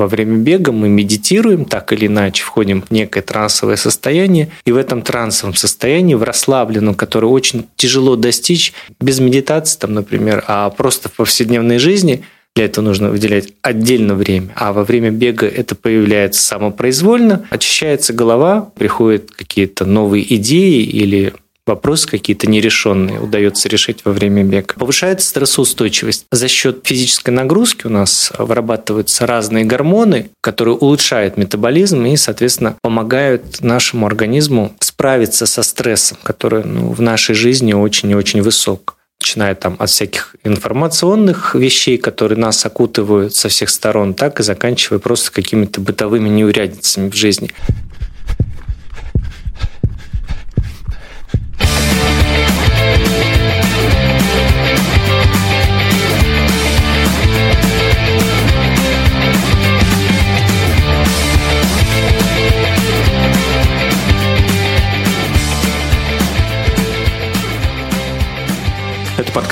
Во время бега мы медитируем, так или иначе, входим в некое трансовое состояние, и в этом трансовом состоянии, в расслабленном, которое очень тяжело достичь без медитации, там, например, а просто в повседневной жизни – для этого нужно выделять отдельно время. А во время бега это появляется самопроизвольно, очищается голова, приходят какие-то новые идеи или вопросы какие-то нерешенные удается решить во время бега. Повышается стрессоустойчивость. За счет физической нагрузки у нас вырабатываются разные гормоны, которые улучшают метаболизм и, соответственно, помогают нашему организму справиться со стрессом, который ну, в нашей жизни очень и очень высок начиная там от всяких информационных вещей, которые нас окутывают со всех сторон, так и заканчивая просто какими-то бытовыми неурядицами в жизни.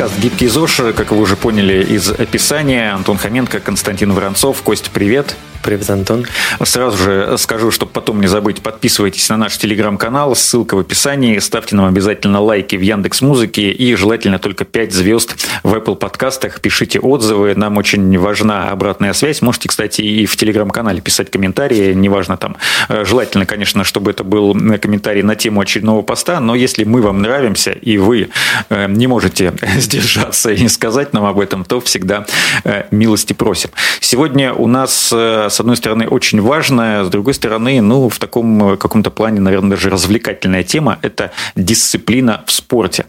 Подкаст «Гибкий ЗОЖ». Как вы уже поняли из описания, Антон Хоменко, Константин Воронцов. Костя, привет. Привет, Антон. Сразу же скажу, чтобы потом не забыть, подписывайтесь на наш телеграм-канал, ссылка в описании, ставьте нам обязательно лайки в Яндекс Музыке и желательно только 5 звезд в Apple подкастах, пишите отзывы, нам очень важна обратная связь. Можете, кстати, и в телеграм-канале писать комментарии, неважно там. Желательно, конечно, чтобы это был комментарий на тему очередного поста, но если мы вам нравимся и вы э, не можете сдержаться и сказать нам об этом, то всегда э, милости просим. Сегодня у нас э, с одной стороны, очень важная, с другой стороны, ну, в таком э, каком-то плане, наверное, даже развлекательная тема – это дисциплина в спорте.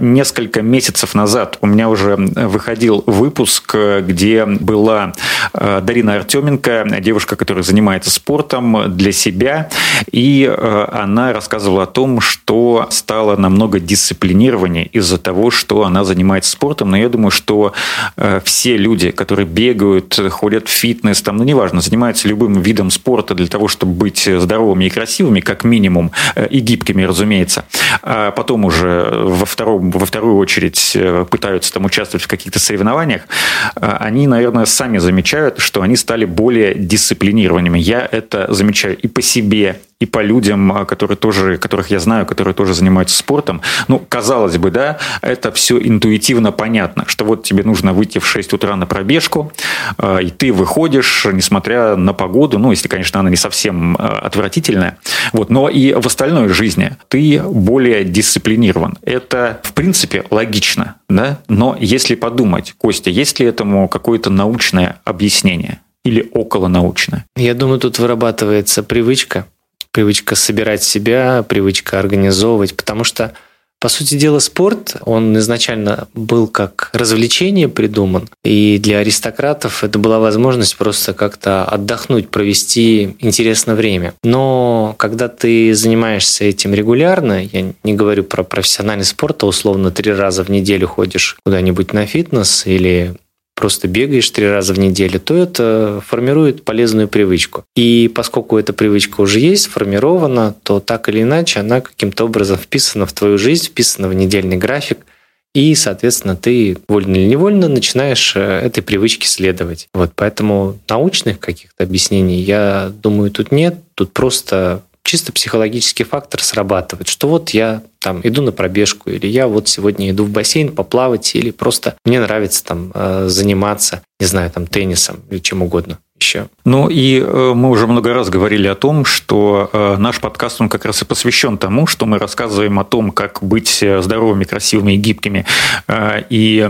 Несколько месяцев назад у меня уже выходил выпуск, где была Дарина Артеменко, девушка, которая занимается спортом для себя, и она рассказывала о том, что стала намного дисциплинированнее из-за того, что она занимается спортом. Но я думаю, что все люди, которые бегают, ходят в фитнес, там, ну, не неважно, занимаются любым видом спорта для того, чтобы быть здоровыми и красивыми, как минимум, э, и гибкими, разумеется, а потом уже во, втором, во вторую очередь э, пытаются там участвовать в каких-то соревнованиях, э, они, наверное, сами замечают, что они стали более дисциплинированными. Я это замечаю и по себе, и по людям, а, которые тоже, которых я знаю, которые тоже занимаются спортом. Ну, казалось бы, да, это все интуитивно понятно, что вот тебе нужно выйти в 6 утра на пробежку, а, и ты выходишь, несмотря на погоду, ну, если, конечно, она не совсем а, отвратительная, вот, но и в остальной жизни ты более дисциплинирован. Это, в принципе, логично, да, но если подумать, Костя, есть ли этому какое-то научное объяснение? или околонаучное? Я думаю, тут вырабатывается привычка привычка собирать себя, привычка организовывать, потому что по сути дела, спорт, он изначально был как развлечение придуман, и для аристократов это была возможность просто как-то отдохнуть, провести интересное время. Но когда ты занимаешься этим регулярно, я не говорю про профессиональный спорт, а условно три раза в неделю ходишь куда-нибудь на фитнес или просто бегаешь три раза в неделю, то это формирует полезную привычку. И поскольку эта привычка уже есть, сформирована, то так или иначе она каким-то образом вписана в твою жизнь, вписана в недельный график, и, соответственно, ты вольно или невольно начинаешь э, этой привычке следовать. Вот, поэтому научных каких-то объяснений, я думаю, тут нет. Тут просто чисто психологический фактор срабатывает, что вот я там иду на пробежку, или я вот сегодня иду в бассейн поплавать, или просто мне нравится там э, заниматься, не знаю, там теннисом или чем угодно еще. Ну и э, мы уже много раз говорили о том, что э, наш подкаст, он как раз и посвящен тому, что мы рассказываем о том, как быть здоровыми, красивыми и гибкими, и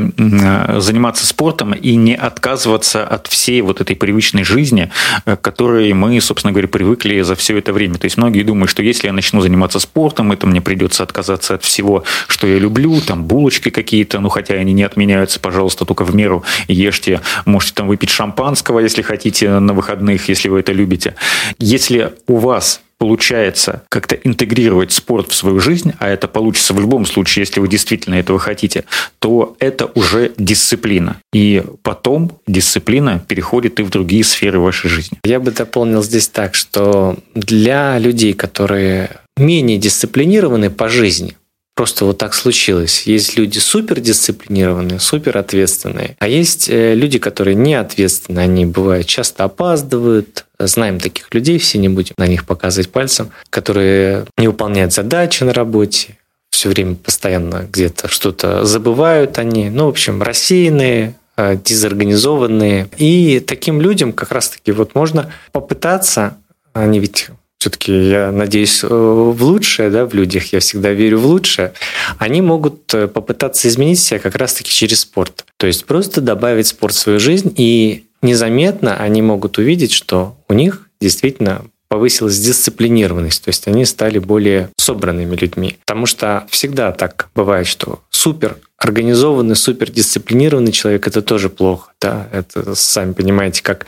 заниматься спортом, и не отказываться от всей вот этой привычной жизни, к которой мы, собственно говоря, привыкли за все это время. То есть многие думают, что если я начну заниматься спортом, это мне придется отказаться от всего, что я люблю, там булочки какие-то, ну хотя они не отменяются, пожалуйста, только в меру ешьте, можете там выпить шампанского, если хотите, на выходных, если вы это любите. Если у вас получается как-то интегрировать спорт в свою жизнь, а это получится в любом случае, если вы действительно этого хотите, то это уже дисциплина. И потом дисциплина переходит и в другие сферы вашей жизни. Я бы дополнил здесь так, что для людей, которые менее дисциплинированы по жизни, Просто вот так случилось. Есть люди супер дисциплинированные, супер ответственные, а есть э, люди, которые не ответственны. Они бывают часто опаздывают. Знаем таких людей, все не будем на них показывать пальцем, которые не выполняют задачи на работе, все время постоянно где-то что-то забывают они. Ну, в общем, рассеянные, э, дезорганизованные. И таким людям как раз-таки вот можно попытаться, они ведь все-таки я надеюсь э, в лучшее, да, в людях, я всегда верю в лучшее, они могут э, попытаться изменить себя как раз-таки через спорт. То есть просто добавить спорт в свою жизнь, и незаметно они могут увидеть, что у них действительно повысилась дисциплинированность, то есть они стали более собранными людьми. Потому что всегда так бывает, что супер организованный, супер дисциплинированный человек, это тоже плохо. Да? Это, сами понимаете, как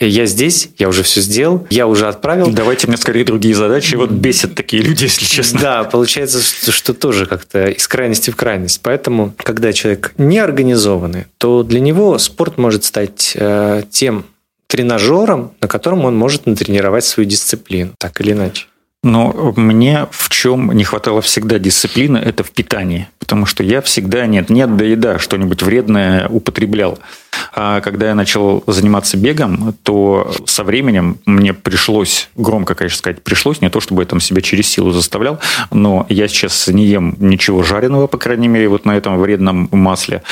я здесь, я уже все сделал, я уже отправил. Давайте мне скорее другие задачи. Вот бесят такие люди, если честно. Да, получается, что, что тоже как-то из крайности в крайность. Поэтому, когда человек не организованный, то для него спорт может стать э, тем тренажером, на котором он может натренировать свою дисциплину, так или иначе. Но мне в чем не хватало всегда дисциплины, это в питании. Потому что я всегда нет, нет да еда, что-нибудь вредное употреблял. А когда я начал заниматься бегом, то со временем мне пришлось, громко, конечно, сказать, пришлось, не то чтобы я там себя через силу заставлял, но я сейчас не ем ничего жареного, по крайней мере, вот на этом вредном масле.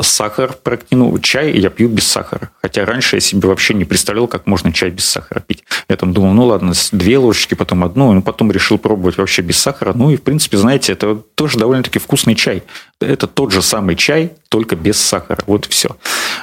Сахар, ну, чай я пью без сахара. Хотя раньше я себе вообще не представлял, как можно чай без сахара пить. Я там думал, ну ладно, две ложечки, потом одну, ну потом решил пробовать вообще без сахара. Ну и, в принципе, знаете, это тоже довольно-таки вкусный чай. Это тот же самый чай, только без сахара. Вот и все.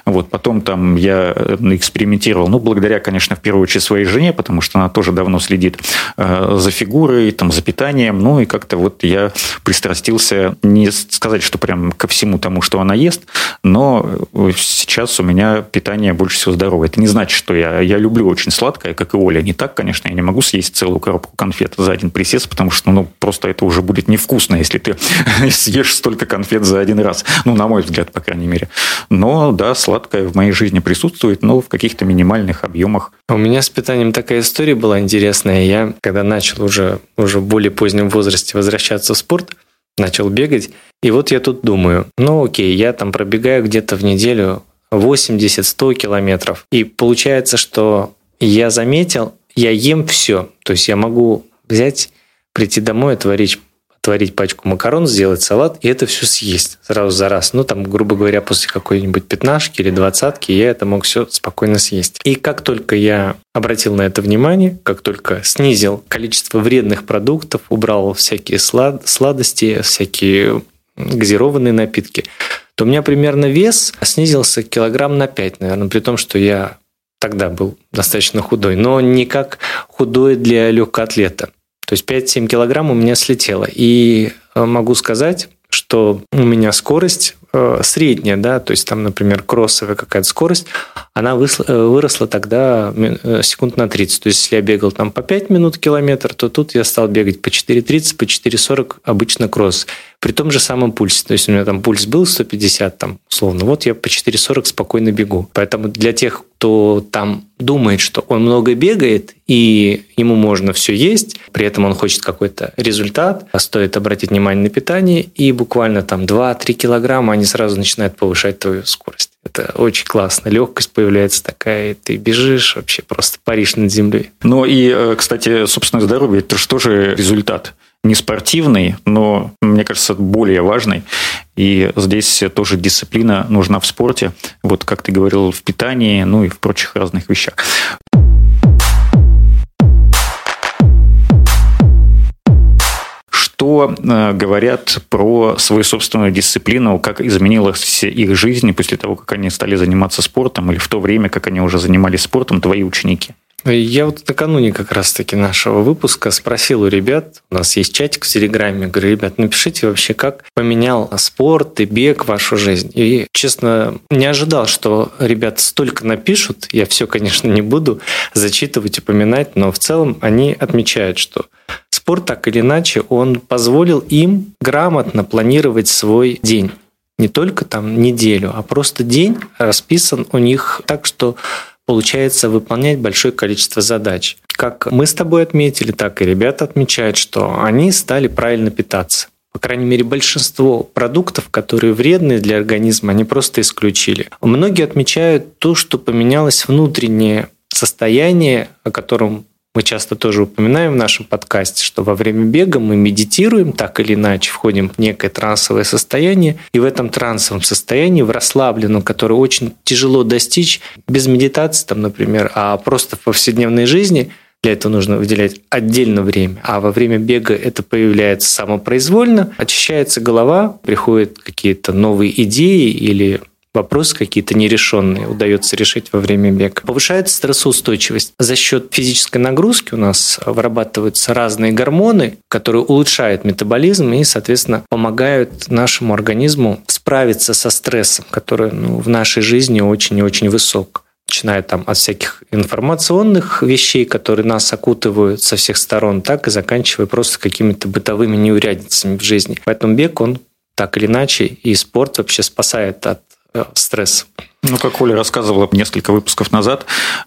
Вот, потом там я э, экспериментировал, ну, благодаря, конечно, в первую очередь своей жене, потому что она тоже давно следит э, за фигурой, там, за питанием, ну, и как-то вот я пристрастился, не сказать, что прям ко всему тому, что она ест, но э, сейчас у меня питание больше всего здоровое. Это не значит, что я, я люблю очень сладкое, как и Оля. Не так, конечно, я не могу съесть целую коробку конфет за один присест, потому что, ну, просто это уже будет невкусно, если ты съешь столько конфет за один раз. Ну, на мой взгляд, по крайней мере. Но, да, сладкое в моей жизни присутствует, но в каких-то минимальных объемах. У меня с питанием такая история была интересная. Я, когда начал уже, уже в более позднем возрасте возвращаться в спорт, начал бегать, и вот я тут думаю, ну окей, я там пробегаю где-то в неделю 80-100 километров. И получается, что я заметил, я ем все. То есть я могу взять, прийти домой, отварить творить пачку макарон, сделать салат, и это все съесть сразу за раз. Ну, там, грубо говоря, после какой-нибудь пятнашки или двадцатки я это мог все спокойно съесть. И как только я обратил на это внимание, как только снизил количество вредных продуктов, убрал всякие слад сладости, всякие газированные напитки, то у меня примерно вес снизился килограмм на 5, наверное, при том, что я тогда был достаточно худой, но не как худой для легкоатлета. То есть 5-7 килограмм у меня слетело. И э, могу сказать, что у меня скорость э, средняя, да, то есть там, например, кроссовая какая-то скорость, она э, выросла тогда секунд на 30. То есть если я бегал там по 5 минут километр, то тут я стал бегать по 4.30, по 4.40 обычно кросс при том же самом пульсе. То есть у меня там пульс был 150, там, условно, вот я по 4,40 спокойно бегу. Поэтому для тех, кто там думает, что он много бегает, и ему можно все есть, при этом он хочет какой-то результат, а стоит обратить внимание на питание, и буквально там 2-3 килограмма они сразу начинают повышать твою скорость. Это очень классно. Легкость появляется такая, ты бежишь, вообще просто паришь над землей. Ну и, э, кстати, собственно, здоровье – это же тоже результат не спортивный, но, мне кажется, более важный. И здесь тоже дисциплина нужна в спорте, вот как ты говорил, в питании, ну и в прочих разных вещах. Что э, говорят про свою собственную дисциплину, как изменилась их жизнь после того, как они стали заниматься спортом, или в то время, как они уже занимались спортом, твои ученики? Я вот накануне как раз-таки нашего выпуска спросил у ребят, у нас есть чатик в Телеграме, говорю, ребят, напишите вообще, как поменял спорт и бег вашу жизнь. И, честно, не ожидал, что ребят столько напишут. Я все, конечно, не буду зачитывать, упоминать, но в целом они отмечают, что спорт так или иначе, он позволил им грамотно планировать свой день не только там неделю, а просто день расписан у них так, что получается выполнять большое количество задач. Как мы с тобой отметили, так и ребята отмечают, что они стали правильно питаться. по крайней мере, большинство продуктов, которые вредны для организма, они просто исключили. Многие отмечают то, что поменялось внутреннее состояние, о котором мы часто тоже упоминаем в нашем подкасте, что во время бега мы медитируем, так или иначе входим в некое трансовое состояние, и в этом трансовом состоянии, в расслабленном, которое очень тяжело достичь без медитации, там, например, а просто в повседневной жизни, для этого нужно выделять отдельно время. А во время бега это появляется самопроизвольно, очищается голова, приходят какие-то новые идеи или вопросы какие-то нерешенные удается решить во время бега. Повышается стрессоустойчивость. За счет физической нагрузки у нас вырабатываются разные гормоны, которые улучшают метаболизм и, соответственно, помогают нашему организму справиться со стрессом, который ну, в нашей жизни очень и очень высок начиная там от всяких информационных вещей, которые нас окутывают со всех сторон, так и заканчивая просто какими-то бытовыми неурядицами в жизни. Поэтому бег, он так или иначе, и спорт вообще спасает от стресс. Ну, как Оля рассказывала несколько выпусков назад,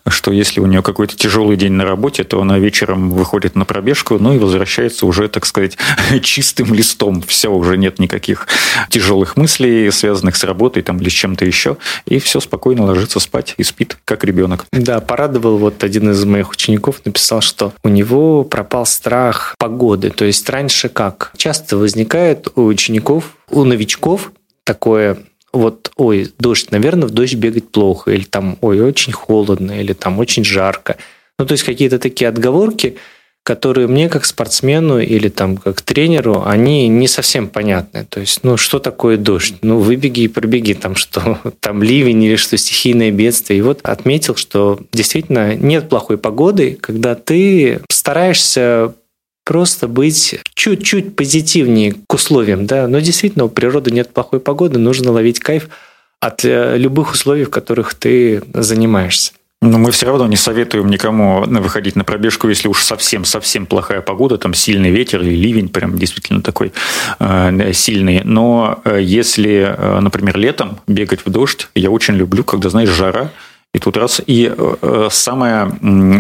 что если у нее какой-то тяжелый день на работе, то она вечером выходит на пробежку, ну и возвращается уже, так сказать, чистым листом. Все, уже нет никаких тяжелых мыслей, связанных с работой там, или с чем-то еще. И все, спокойно ложится спать и спит, как ребенок. Да, порадовал вот один из моих учеников, написал, что у него пропал страх погоды. То есть раньше как? Часто возникает у учеников, у новичков такое вот, ой, дождь, наверное, в дождь бегать плохо, или там, ой, очень холодно, или там очень жарко. Ну, то есть какие-то такие отговорки, которые мне как спортсмену или там как тренеру, они не совсем понятны. То есть, ну, что такое дождь? Ну, выбеги и пробеги, там что, там ливень или что, стихийное бедствие. И вот отметил, что действительно нет плохой погоды, когда ты стараешься просто быть чуть-чуть позитивнее к условиям, да, но действительно у природы нет плохой погоды, нужно ловить кайф от э, любых условий, в которых ты занимаешься. Но мы все равно не советуем никому выходить на пробежку, если уж совсем-совсем плохая погода, там сильный ветер или ливень, прям действительно такой э, сильный. Но э, если, э, например, летом бегать в дождь, я очень люблю, когда, знаешь, жара, и тут раз. И э, самое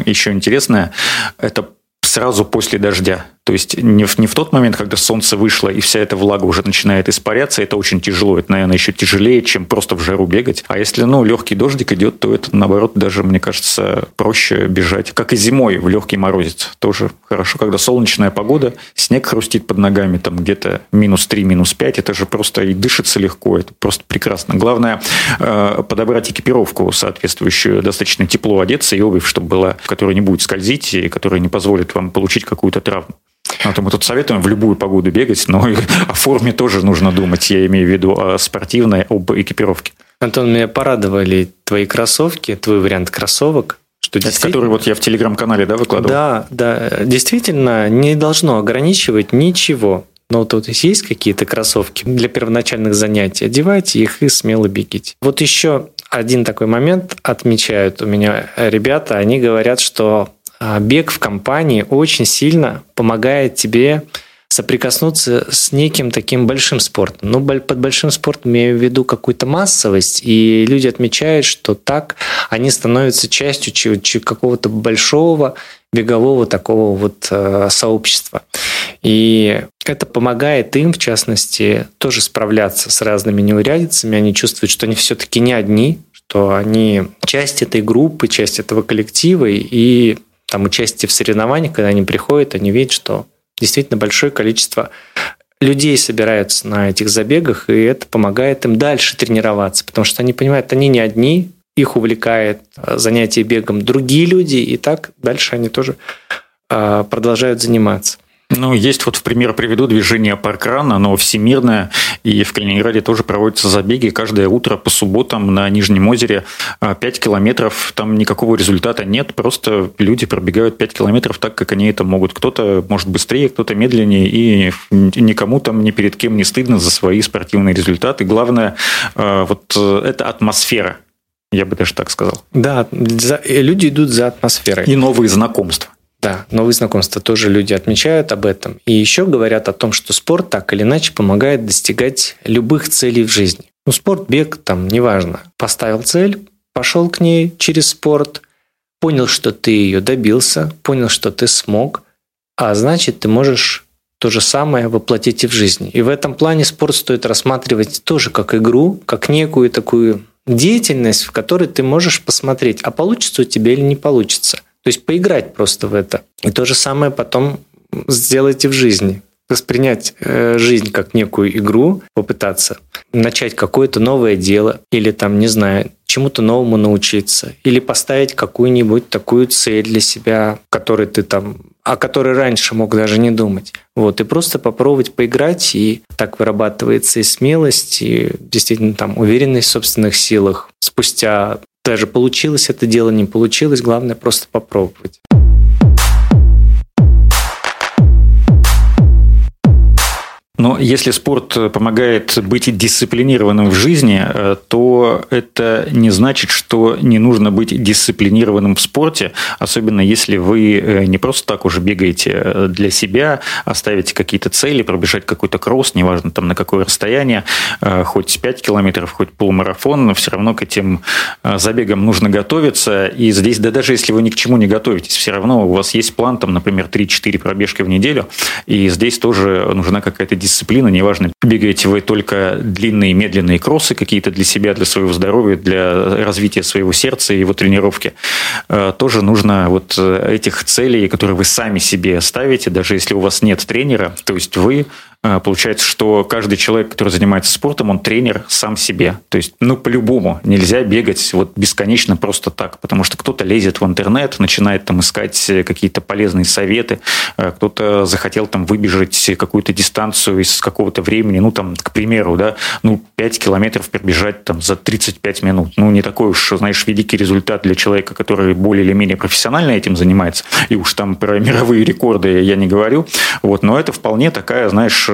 еще интересное, это сразу после дождя. То есть не в, не в тот момент, когда солнце вышло и вся эта влага уже начинает испаряться, это очень тяжело. Это, наверное, еще тяжелее, чем просто в жару бегать. А если, ну, легкий дождик идет, то это, наоборот, даже, мне кажется, проще бежать. Как и зимой в легкий морозец. Тоже хорошо, когда солнечная погода, снег хрустит под ногами, там где-то минус 3, минус 5, это же просто и дышится легко, это просто прекрасно. Главное э, подобрать экипировку соответствующую, достаточно тепло одеться и обувь, чтобы была, которая не будет скользить и которая не позволит вам получить какую-то травму. Вот мы тут советуем в любую погоду бегать, но о форме тоже нужно думать. Я имею в виду о спортивной, об экипировке. Антон, меня порадовали твои кроссовки, твой вариант кроссовок. Что Это который вот я в телеграм-канале да, выкладывал? Да, да. Действительно, не должно ограничивать ничего. Но тут есть какие-то кроссовки для первоначальных занятий, одевайте их и смело бегите. Вот еще один такой момент отмечают у меня ребята. Они говорят, что бег в компании очень сильно помогает тебе соприкоснуться с неким таким большим спортом. Ну, под большим спортом я имею в виду какую-то массовость, и люди отмечают, что так они становятся частью какого-то большого бегового такого вот э, сообщества. И это помогает им, в частности, тоже справляться с разными неурядицами. Они чувствуют, что они все-таки не одни, что они часть этой группы, часть этого коллектива, и там участие в соревнованиях, когда они приходят, они видят, что действительно большое количество людей собираются на этих забегах, и это помогает им дальше тренироваться, потому что они понимают, они не одни, их увлекает э, занятие бегом другие люди, и так дальше они тоже э, продолжают заниматься. Ну, есть вот в пример приведу движение паркран, оно всемирное, и в Калининграде тоже проводятся забеги каждое утро по субботам на Нижнем озере 5 а, километров, там никакого результата нет, просто люди пробегают 5 километров так, как они это могут. Кто-то может быстрее, кто-то медленнее, и никому там ни перед кем не стыдно за свои спортивные результаты. Главное, а, вот э, это атмосфера, я бы даже так сказал. Да, люди идут за атмосферой. И новые знакомства. Да, новые знакомства тоже люди отмечают об этом. И еще говорят о том, что спорт так или иначе помогает достигать любых целей в жизни. Ну, спорт, бег, там, неважно. Поставил цель, пошел к ней через спорт, понял, что ты ее добился, понял, что ты смог, а значит, ты можешь то же самое воплотите в жизнь. И в этом плане спорт стоит рассматривать тоже как игру, как некую такую деятельность, в которой ты можешь посмотреть, а получится у тебя или не получится. То есть поиграть просто в это. И то же самое потом сделайте в жизни воспринять э, жизнь как некую игру, попытаться начать какое-то новое дело или там, не знаю, чему-то новому научиться или поставить какую-нибудь такую цель для себя, которой ты там о которой раньше мог даже не думать. Вот, и просто попробовать поиграть, и так вырабатывается и смелость, и действительно там уверенность в собственных силах. Спустя даже получилось это дело, не получилось, главное просто попробовать. Но если спорт помогает быть дисциплинированным в жизни, э, то это не значит, что не нужно быть дисциплинированным в спорте, особенно если вы э, не просто так уже бегаете э, для себя, оставите какие-то цели, пробежать какой-то кросс, неважно там на какое расстояние, хоть 5 километров, хоть полумарафон, но все равно к этим забегам нужно готовиться. И здесь, да даже если вы ни к чему не готовитесь, все равно у вас есть план, там, например, 3-4 пробежки в неделю, и здесь тоже нужна какая-то дисциплина дисциплина, неважно, бегаете вы только длинные, медленные кроссы какие-то для себя, для своего здоровья, для развития своего сердца и его тренировки, э, тоже нужно вот э, этих целей, которые вы сами себе ставите, даже если у вас нет тренера, то есть вы получается, что каждый человек, который занимается спортом, он тренер сам себе. То есть, ну, по-любому нельзя бегать вот бесконечно просто так, потому что кто-то лезет в интернет, начинает там искать какие-то полезные советы, а, кто-то захотел там выбежать какую-то дистанцию из какого-то времени, ну, там, к примеру, да, ну, 5 километров пробежать там за 35 минут. Ну, не такой уж, знаешь, великий результат для человека, который более или менее профессионально этим занимается, и уж там про мировые рекорды я не говорю, вот, но это вполне такая, знаешь,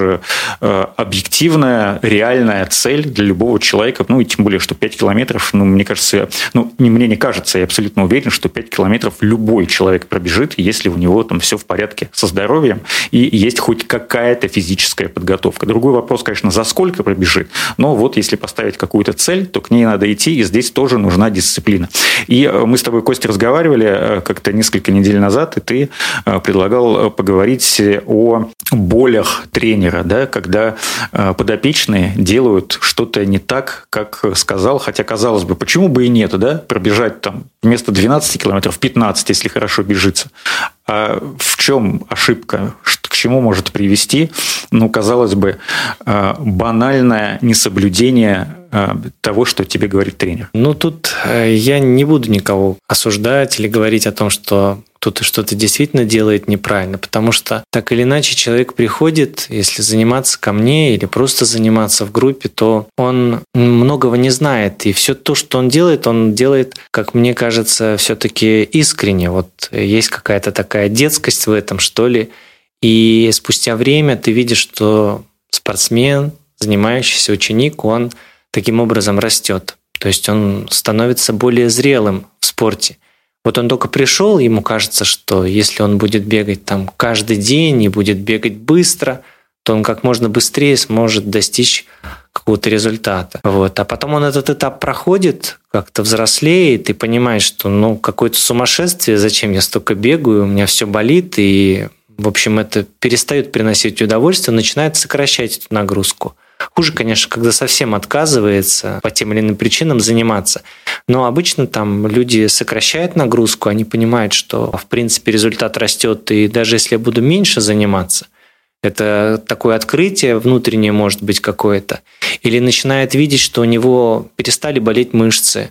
Э, объективная, реальная цель для любого человека. Ну, и тем более, что 5 километров, ну, мне кажется, ну, не мне не кажется, я абсолютно уверен, что 5 километров любой человек пробежит, если у него там все в порядке со здоровьем и есть хоть какая-то физическая подготовка. Другой вопрос, конечно, за сколько пробежит, но вот если поставить какую-то цель, то к ней надо идти, и здесь тоже нужна дисциплина. И э, мы с тобой, Костя, разговаривали э, как-то несколько недель назад, и ты предлагал поговорить о болях тренера тренера, да, когда э, подопечные делают что-то не так, как сказал, хотя казалось бы, почему бы и нет, да, пробежать там вместо 12 километров 15, если хорошо бежится. А в чем ошибка? К чему может привести, ну, казалось бы, э, банальное несоблюдение э, того, что тебе говорит тренер? Ну, тут я не буду никого осуждать или говорить о том, что кто-то что-то действительно делает неправильно, потому что так или иначе человек приходит, если заниматься ко мне или просто заниматься в группе, то он многого не знает, и все то, что он делает, он делает, как мне кажется, все-таки искренне. Вот есть какая-то такая детскость в этом, что ли, и спустя время ты видишь, что спортсмен, занимающийся ученик, он таким образом растет. То есть он становится более зрелым в спорте. Вот он только пришел, ему кажется, что если он будет бегать там каждый день и будет бегать быстро, то он как можно быстрее сможет достичь какого-то результата. Вот. А потом он этот этап проходит, как-то взрослеет и понимает, что ну какое-то сумасшествие, зачем я столько бегаю, у меня все болит, и в общем это перестает приносить удовольствие, начинает сокращать эту нагрузку. Хуже, конечно, когда совсем отказывается по тем или иным причинам заниматься. Но обычно там люди сокращают нагрузку, они понимают, что в принципе результат растет, и даже если я буду меньше заниматься, это такое открытие внутреннее может быть какое-то. Или начинает видеть, что у него перестали болеть мышцы,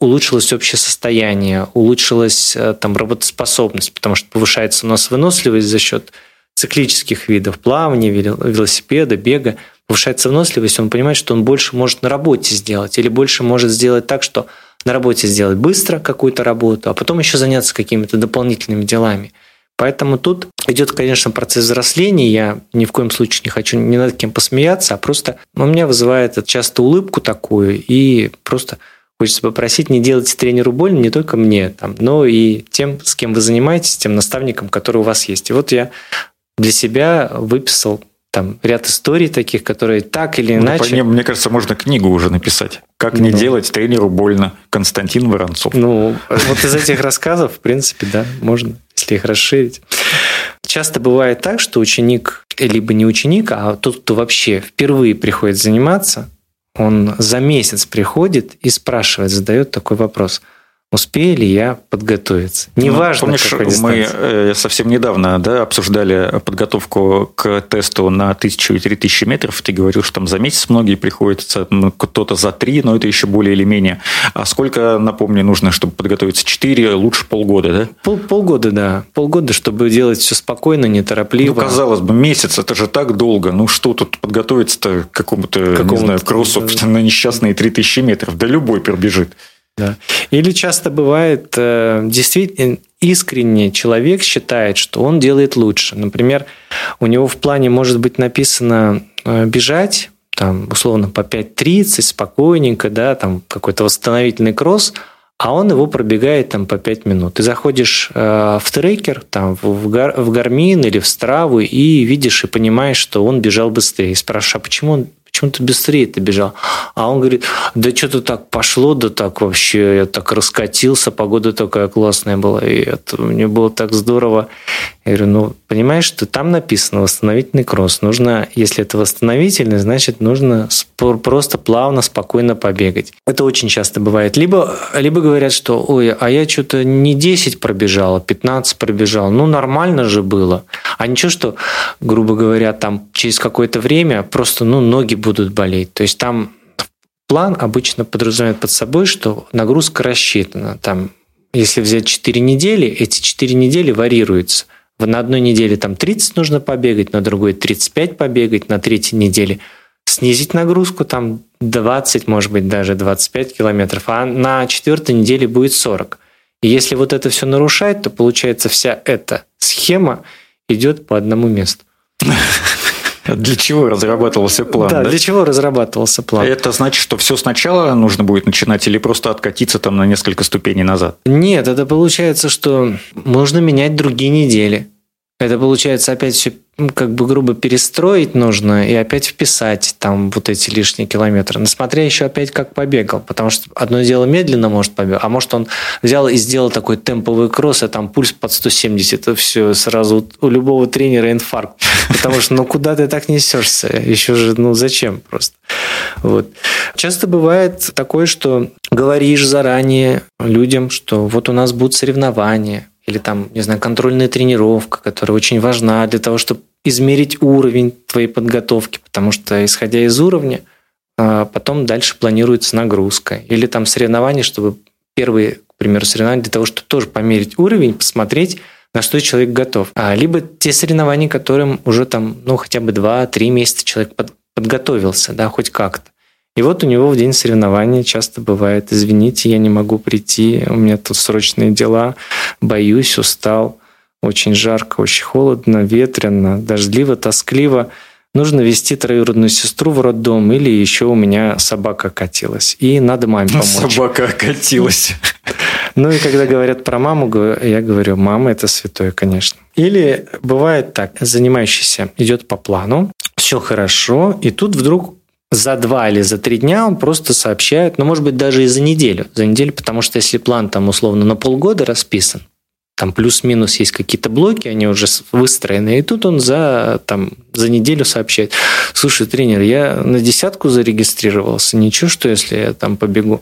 улучшилось общее состояние, улучшилась э, там работоспособность, потому что повышается у нас выносливость за счет циклических видов плавания, велосипеда, бега повышается выносливость, он понимает, что он больше может на работе сделать или больше может сделать так, что на работе сделать быстро какую-то работу, а потом еще заняться какими-то дополнительными делами. Поэтому тут идет, конечно, процесс взросления. Я ни в коем случае не хочу ни над кем посмеяться, а просто у меня вызывает часто улыбку такую и просто Хочется попросить не делать тренеру больно не только мне, там, но и тем, с кем вы занимаетесь, тем наставником, который у вас есть. И вот я для себя выписал там ряд историй таких, которые так или ну, иначе... мне, мне кажется, можно книгу уже написать. Как ну, не делать тренеру больно. Константин Воронцов. Ну, вот из этих рассказов, в принципе, да, можно, если их расширить. Часто бывает так, что ученик либо не ученик, а тот, кто вообще впервые приходит заниматься, он за месяц приходит и спрашивает, задает такой вопрос – успею ли я подготовиться. Ну, Неважно, ну, помнишь, мы э, совсем недавно да, обсуждали подготовку к тесту на тысячу и три тысячи метров. Ты говорил, что там за месяц многие приходят, кто-то за три, но это еще более или менее. А сколько, напомню, нужно, чтобы подготовиться? Четыре, лучше полгода, да? Пол, полгода, да. Полгода, чтобы делать все спокойно, неторопливо. Ну, казалось бы, месяц, это же так долго. Ну, что тут подготовиться-то к какому-то, какому не знаю, кроссу да. на несчастные три тысячи метров? Да любой пробежит. Да. Или часто бывает, э, действительно, искренне человек считает, что он делает лучше. Например, у него в плане может быть написано э, бежать, там, условно, по 5.30, спокойненько, да, там какой-то восстановительный кросс, а он его пробегает там по 5 минут. Ты заходишь э, в трекер, там, в, гар, в Garmin или в Страву и видишь и понимаешь, что он бежал быстрее. И спрашиваешь, а почему он почему ты быстрее ты бежал? А он говорит, да что-то так пошло, да так вообще, я так раскатился, погода такая классная была, и это, мне было так здорово. Я говорю, ну, понимаешь, что там написано восстановительный кросс. Нужно, если это восстановительный, значит, нужно просто плавно, спокойно побегать. Это очень часто бывает. Либо, либо говорят, что, ой, а я что-то не 10 пробежал, а 15 пробежал. Ну, нормально же было. А ничего, что, грубо говоря, там через какое-то время просто, ну, ноги будут болеть. То есть там план обычно подразумевает под собой, что нагрузка рассчитана. Там, если взять 4 недели, эти 4 недели варьируются – на одной неделе там 30 нужно побегать, на другой 35 побегать, на третьей неделе снизить нагрузку, там 20, может быть, даже 25 километров, а на четвертой неделе будет 40. И если вот это все нарушать, то получается вся эта схема идет по одному месту. Для чего разрабатывался план? Да, да, для чего разрабатывался план? Это значит, что все сначала нужно будет начинать или просто откатиться там на несколько ступеней назад? Нет, это получается, что можно менять другие недели. Это получается опять все как бы грубо перестроить нужно и опять вписать там вот эти лишние километры. Но смотря еще опять как побегал, потому что одно дело медленно может побегать, а может он взял и сделал такой темповый кросс, и там пульс под 170, это все сразу у любого тренера инфаркт. Потому что ну куда ты так несешься? Еще же, ну зачем просто? Вот. Часто бывает такое, что говоришь заранее людям, что вот у нас будут соревнования, или там, не знаю, контрольная тренировка, которая очень важна для того, чтобы измерить уровень твоей подготовки, потому что, исходя из уровня, а, потом дальше планируется нагрузка. Или там соревнования, чтобы первые, к примеру, соревнования для того, чтобы тоже померить уровень, посмотреть, на что человек готов. А, либо те соревнования, которым уже там, ну, хотя бы 2-3 месяца человек под, подготовился, да, хоть как-то. И вот у него в день соревнований часто бывает, извините, я не могу прийти, у меня тут срочные дела, боюсь, устал, очень жарко, очень холодно, ветрено, дождливо, тоскливо. Нужно вести троюродную сестру в роддом, или еще у меня собака катилась. И надо маме помочь. Собака катилась. Ну и когда говорят про маму, я говорю, мама это святое, конечно. Или бывает так, занимающийся идет по плану, все хорошо, и тут вдруг за два или за три дня он просто сообщает, ну, может быть, даже и за неделю. За неделю, потому что если план там условно на полгода расписан, там плюс-минус есть какие-то блоки, они уже выстроены, и тут он за, там, за неделю сообщает, слушай, тренер, я на десятку зарегистрировался, ничего, что если я там побегу.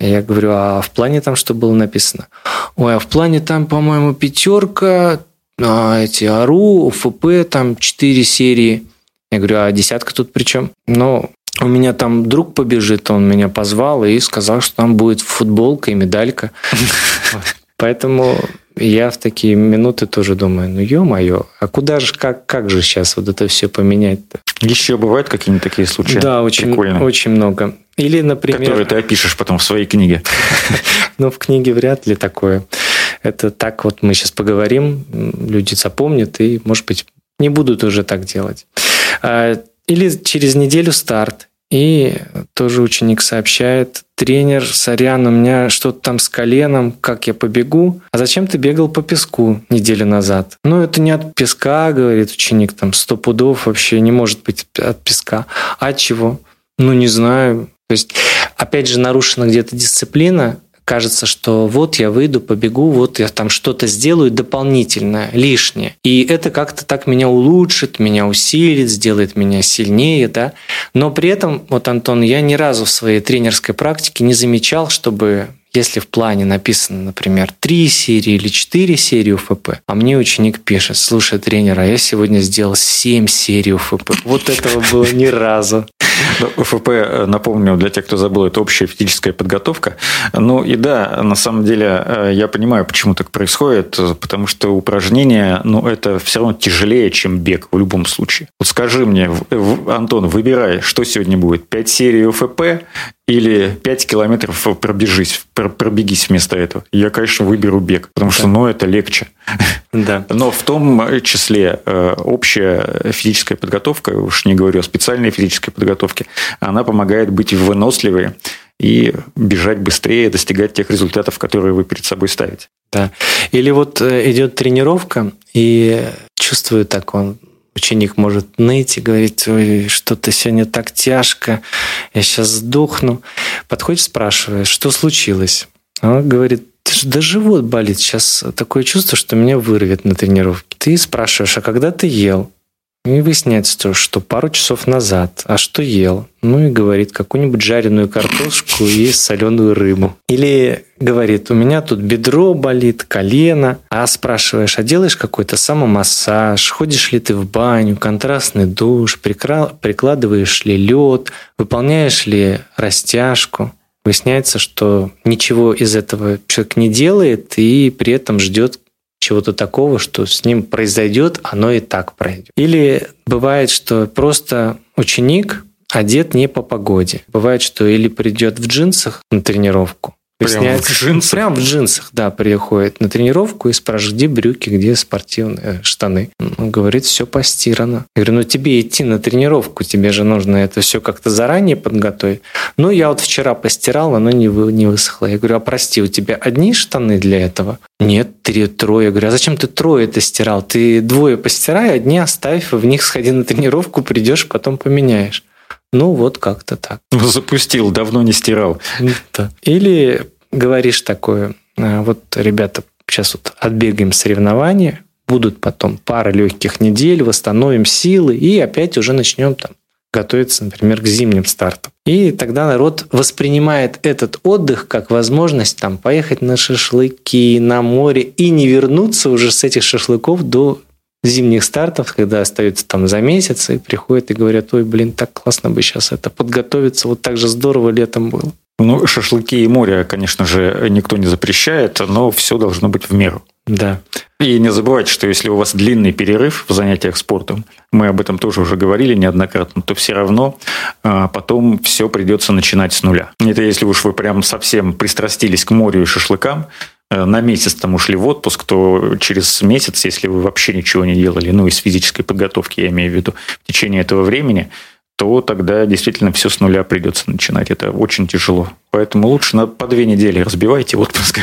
Я говорю, а в плане там что было написано? Ой, а в плане там, по-моему, пятерка, а эти АРУ, ФП, там четыре серии. Я говорю, а десятка тут при чем? Ну, у меня там друг побежит, он меня позвал и сказал, что там будет футболка и медалька. Поэтому я в такие минуты тоже думаю, ну ё-моё, а куда же, как, как же сейчас вот это все поменять-то? Еще бывают какие-нибудь такие случаи? Да, очень, очень много. Или, например... Которые ты опишешь потом в своей книге. Ну, в книге вряд ли такое. Это так вот мы сейчас поговорим, люди запомнят и, может быть, не будут уже так делать. А, или через неделю старт, и тоже ученик сообщает, тренер, сорян, у меня что-то там с коленом, как я побегу? А зачем ты бегал по песку неделю назад? Ну, это не от песка, говорит ученик, там сто пудов вообще не может быть от песка. А от чего? Ну, не знаю. То есть, опять же, нарушена где-то дисциплина, кажется, что вот я выйду, побегу, вот я там что-то сделаю дополнительное, лишнее. И это как-то так меня улучшит, меня усилит, сделает меня сильнее, да. Но при этом, вот, Антон, я ни разу в своей тренерской практике не замечал, чтобы если в плане написано, например, три серии или четыре серии УФП, а мне ученик пишет, слушай, тренер, а я сегодня сделал семь серий УФП. Вот этого было ни разу. Ну, УФП, э, напомню, для тех, кто забыл, это общая физическая подготовка. Ну и да, на самом деле э, я понимаю, почему так происходит, потому что упражнения, ну это все равно тяжелее, чем бег в любом случае. Вот скажи мне, Антон, выбирай, что сегодня будет, 5 серий УФП или 5 километров пробежись, пробегись вместо этого. Я, конечно, выберу бег, потому что, ну, это легче. Да. Но в том числе э, общая физическая подготовка, уж не говорю о специальной физической подготовке, она помогает быть выносливой и бежать быстрее, достигать тех результатов, которые вы перед собой ставите. Да. Или вот э, идет тренировка, и чувствую так, он ученик может ныть и говорить, ой, что-то сегодня так тяжко, я сейчас сдохну. Подходишь, спрашиваешь, что случилось? Он говорит, да живот болит, сейчас такое чувство, что меня вырвет на тренировке. Ты спрашиваешь, а когда ты ел? И выясняется, что пару часов назад. А что ел? Ну и говорит, какую-нибудь жареную картошку и соленую рыбу. Или говорит, у меня тут бедро болит, колено. А спрашиваешь, а делаешь какой-то самомассаж? Ходишь ли ты в баню, контрастный душ? Прикладываешь ли лед? Выполняешь ли растяжку? Выясняется, что ничего из этого человек не делает и при этом ждет чего-то такого, что с ним произойдет, оно и так пройдет. Или бывает, что просто ученик одет не по погоде. Бывает, что или придет в джинсах на тренировку, Прямо в джинсах? Прям в джинсах, да, приходит на тренировку и спрашивает, где брюки, где спортивные штаны. Он говорит, все постирано. Я говорю, ну тебе идти на тренировку, тебе же нужно это все как-то заранее подготовить. Ну, я вот вчера постирал, оно не, вы, не высохло. Я говорю, а прости, у тебя одни штаны для этого? Нет, три, трое. Я говорю, а зачем ты трое это стирал? Ты двое постирай, одни оставь, в них сходи на тренировку, придешь, потом поменяешь. Ну, вот как-то так. Запустил, давно не стирал. Да. Или говоришь такое, «А, вот, ребята, сейчас вот отбегаем соревнования, будут потом пара легких недель, восстановим силы и опять уже начнем там готовиться, например, к зимним стартам. И тогда народ воспринимает этот отдых как возможность там поехать на шашлыки, на море и не вернуться уже с этих шашлыков до зимних стартов, когда остаются там за месяц, и приходят и говорят, ой, блин, так классно бы сейчас это подготовиться, вот так же здорово летом было. Ну, шашлыки и море, конечно же, никто не запрещает, но все должно быть в меру. Да. И не забывайте, что если у вас длинный перерыв в занятиях спортом, мы об этом тоже уже говорили неоднократно, то все равно а, потом все придется начинать с нуля. Это если уж вы прям совсем пристрастились к морю и шашлыкам, Э, на месяц там ушли в отпуск, то через месяц, если вы вообще ничего не делали, ну, из физической подготовки, я имею в виду, в течение этого времени, то тогда действительно все с нуля придется начинать. Это очень тяжело. Поэтому лучше на по две недели разбивайте отпуск.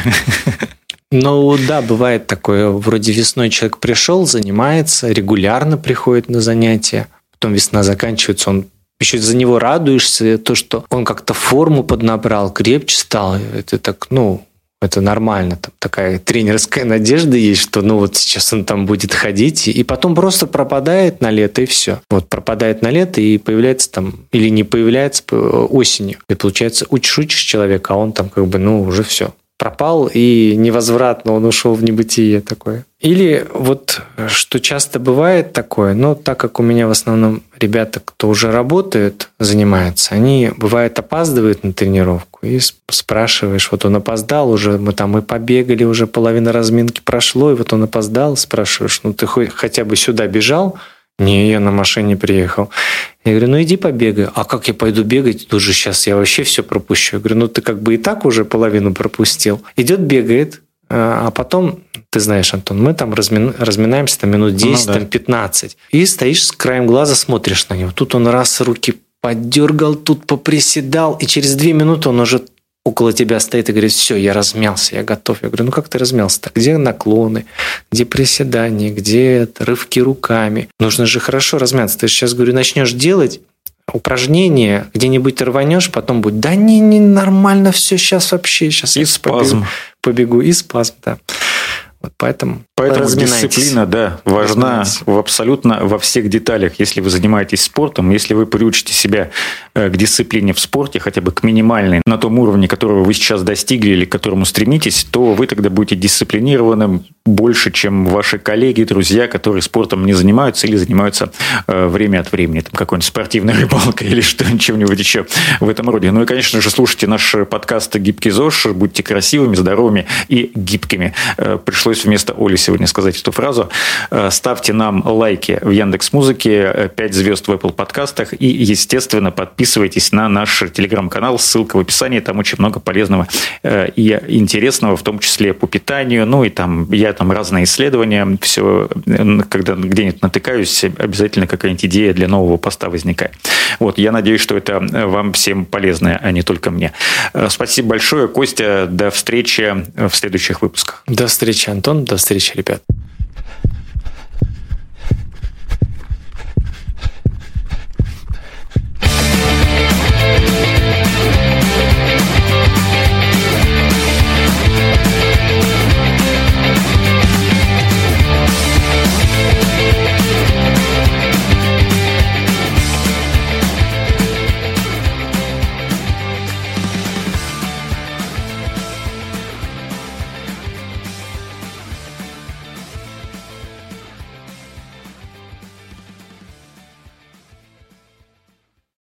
Ну да, бывает такое. Вроде весной человек пришел, занимается, регулярно приходит на занятия. Потом весна заканчивается, он еще за него радуешься, то, что он как-то форму поднабрал, крепче стал. Это так, ну, это нормально. Там такая тренерская надежда есть, что ну вот сейчас он там будет ходить, и потом просто пропадает на лето, и все. Вот пропадает на лето, и появляется там, или не появляется осенью. И получается, учишь человека, а он там как бы, ну, уже все пропал и невозвратно он ушел в небытие такое. Или вот что часто бывает такое, но так как у меня в основном ребята, кто уже работает, занимается, они бывает опаздывают на тренировку и спрашиваешь, вот он опоздал уже, мы там и побегали, уже половина разминки прошло, и вот он опоздал, спрашиваешь, ну ты хоть хотя бы сюда бежал, не, я на машине приехал. Я говорю, ну иди побегай. А как я пойду бегать? Тут же сейчас я вообще все пропущу. Я говорю, ну ты как бы и так уже половину пропустил. Идет, бегает, а, а потом, ты знаешь, Антон, мы там размин, разминаемся там минут 10, ну, да. там 15. И стоишь с краем глаза, смотришь на него. Тут он раз руки подергал, тут поприседал, и через две минуты он уже около тебя стоит и говорит, все, я размялся, я готов. Я говорю, ну как ты размялся-то? Где наклоны, где приседания, где рывки руками? Нужно же хорошо размяться. Ты сейчас, говорю, начнешь делать, упражнение, где-нибудь рванешь, потом будет, да не, не нормально все, сейчас вообще, сейчас и спазм. Побегу, побегу, и спазм, да. Вот поэтому Поэтому дисциплина, да, важна в абсолютно во всех деталях. Если вы занимаетесь спортом, если вы приучите себя э, к дисциплине в спорте, хотя бы к минимальной, на том уровне, которого вы сейчас достигли или к которому стремитесь, то вы тогда будете дисциплинированным больше, чем ваши коллеги, друзья, которые спортом не занимаются или занимаются э, время от времени, там какой-нибудь спортивной рыбалкой или что чем-нибудь еще в этом роде. Ну и, конечно же, слушайте наш подкаст «Гибкий ЗОЖ», будьте красивыми, здоровыми и гибкими. Э, пришлось вместо Оли сегодня сказать эту фразу. Э, ставьте нам лайки в Яндекс Музыке, 5 звезд в Apple подкастах и, естественно, подписывайтесь на наш телеграм-канал. Ссылка в описании. Там очень много полезного э, и интересного, в том числе по питанию. Ну и там я там разные исследования. Все, когда где-нибудь натыкаюсь, обязательно какая-нибудь идея для нового поста возникает. Вот, я надеюсь, что это вам всем полезно, а не только мне. Э, спасибо большое, Костя. До встречи в следующих выпусках. До встречи, Антон. До встречи, ребят.